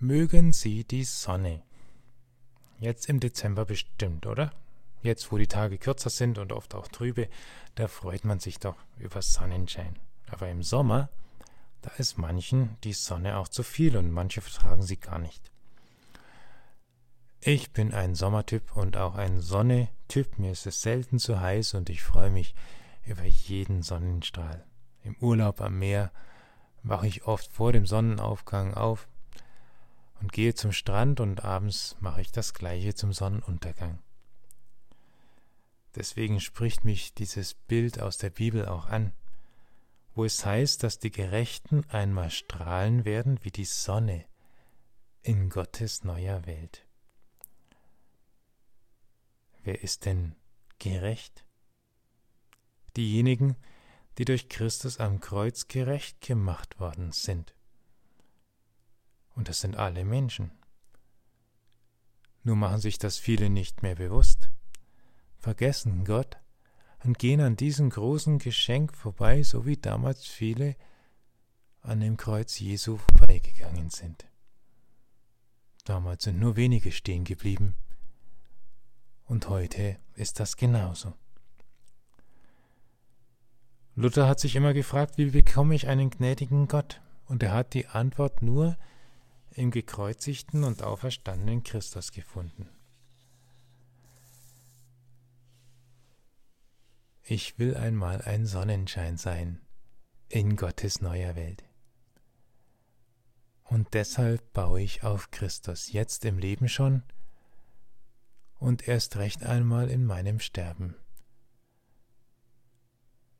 Mögen Sie die Sonne. Jetzt im Dezember bestimmt, oder? Jetzt, wo die Tage kürzer sind und oft auch trübe, da freut man sich doch über Sonnenschein. Aber im Sommer, da ist manchen die Sonne auch zu viel und manche vertragen sie gar nicht. Ich bin ein Sommertyp und auch ein Sonnetyp. Mir ist es selten zu heiß und ich freue mich über jeden Sonnenstrahl. Im Urlaub am Meer wache ich oft vor dem Sonnenaufgang auf und gehe zum Strand und abends mache ich das gleiche zum Sonnenuntergang. Deswegen spricht mich dieses Bild aus der Bibel auch an, wo es heißt, dass die Gerechten einmal strahlen werden wie die Sonne in Gottes neuer Welt. Wer ist denn gerecht? Diejenigen, die durch Christus am Kreuz gerecht gemacht worden sind. Und das sind alle Menschen. Nur machen sich das viele nicht mehr bewusst, vergessen Gott und gehen an diesem großen Geschenk vorbei, so wie damals viele an dem Kreuz Jesu vorbeigegangen sind. Damals sind nur wenige stehen geblieben, und heute ist das genauso. Luther hat sich immer gefragt, wie bekomme ich einen gnädigen Gott? Und er hat die Antwort nur im gekreuzigten und auferstandenen Christus gefunden. Ich will einmal ein Sonnenschein sein in Gottes neuer Welt. Und deshalb baue ich auf Christus jetzt im Leben schon und erst recht einmal in meinem Sterben.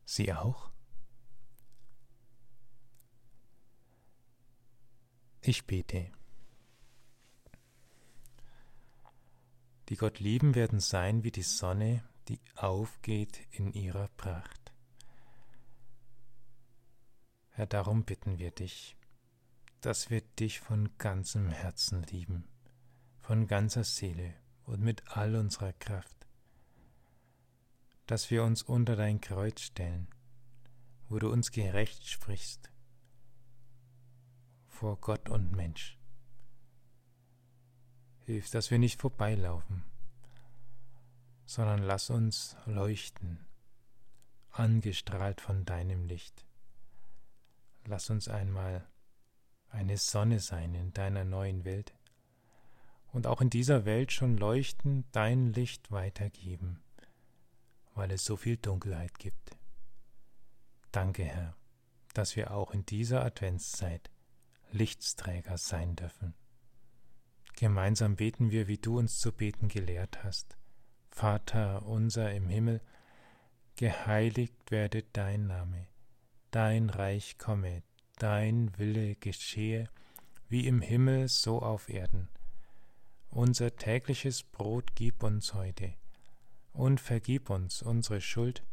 Sie auch? Ich bete. Die Gott lieben werden sein wie die Sonne, die aufgeht in ihrer Pracht. Herr, darum bitten wir dich, dass wir dich von ganzem Herzen lieben, von ganzer Seele und mit all unserer Kraft, dass wir uns unter dein Kreuz stellen, wo du uns gerecht sprichst vor Gott und Mensch. Hilf, dass wir nicht vorbeilaufen, sondern lass uns leuchten, angestrahlt von deinem Licht. Lass uns einmal eine Sonne sein in deiner neuen Welt und auch in dieser Welt schon leuchten, dein Licht weitergeben, weil es so viel Dunkelheit gibt. Danke, Herr, dass wir auch in dieser Adventszeit Lichtsträger sein dürfen. Gemeinsam beten wir, wie du uns zu beten gelehrt hast. Vater unser im Himmel, geheiligt werde dein Name, dein Reich komme, dein Wille geschehe, wie im Himmel so auf Erden. Unser tägliches Brot gib uns heute, und vergib uns unsere Schuld,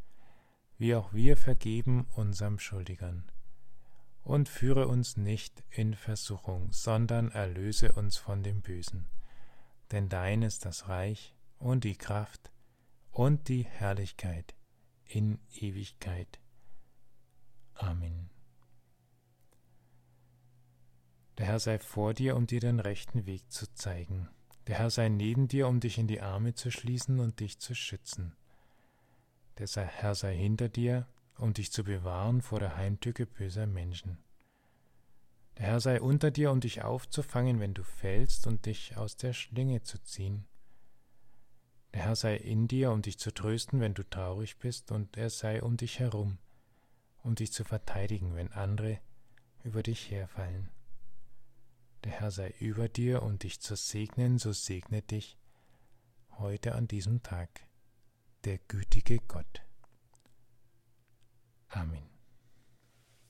wie auch wir vergeben unserem Schuldigern und führe uns nicht in Versuchung, sondern erlöse uns von dem Bösen. Denn dein ist das Reich und die Kraft und die Herrlichkeit in Ewigkeit. Amen. Der Herr sei vor dir, um dir den rechten Weg zu zeigen. Der Herr sei neben dir, um dich in die Arme zu schließen und dich zu schützen. Der Herr sei hinter dir, um dich zu bewahren vor der Heimtücke böser Menschen. Der Herr sei unter dir, um dich aufzufangen, wenn du fällst, und dich aus der Schlinge zu ziehen. Der Herr sei in dir, um dich zu trösten, wenn du traurig bist, und er sei um dich herum, um dich zu verteidigen, wenn andere über dich herfallen. Der Herr sei über dir, um dich zu segnen, so segne dich heute an diesem Tag der gütige Gott. Amen.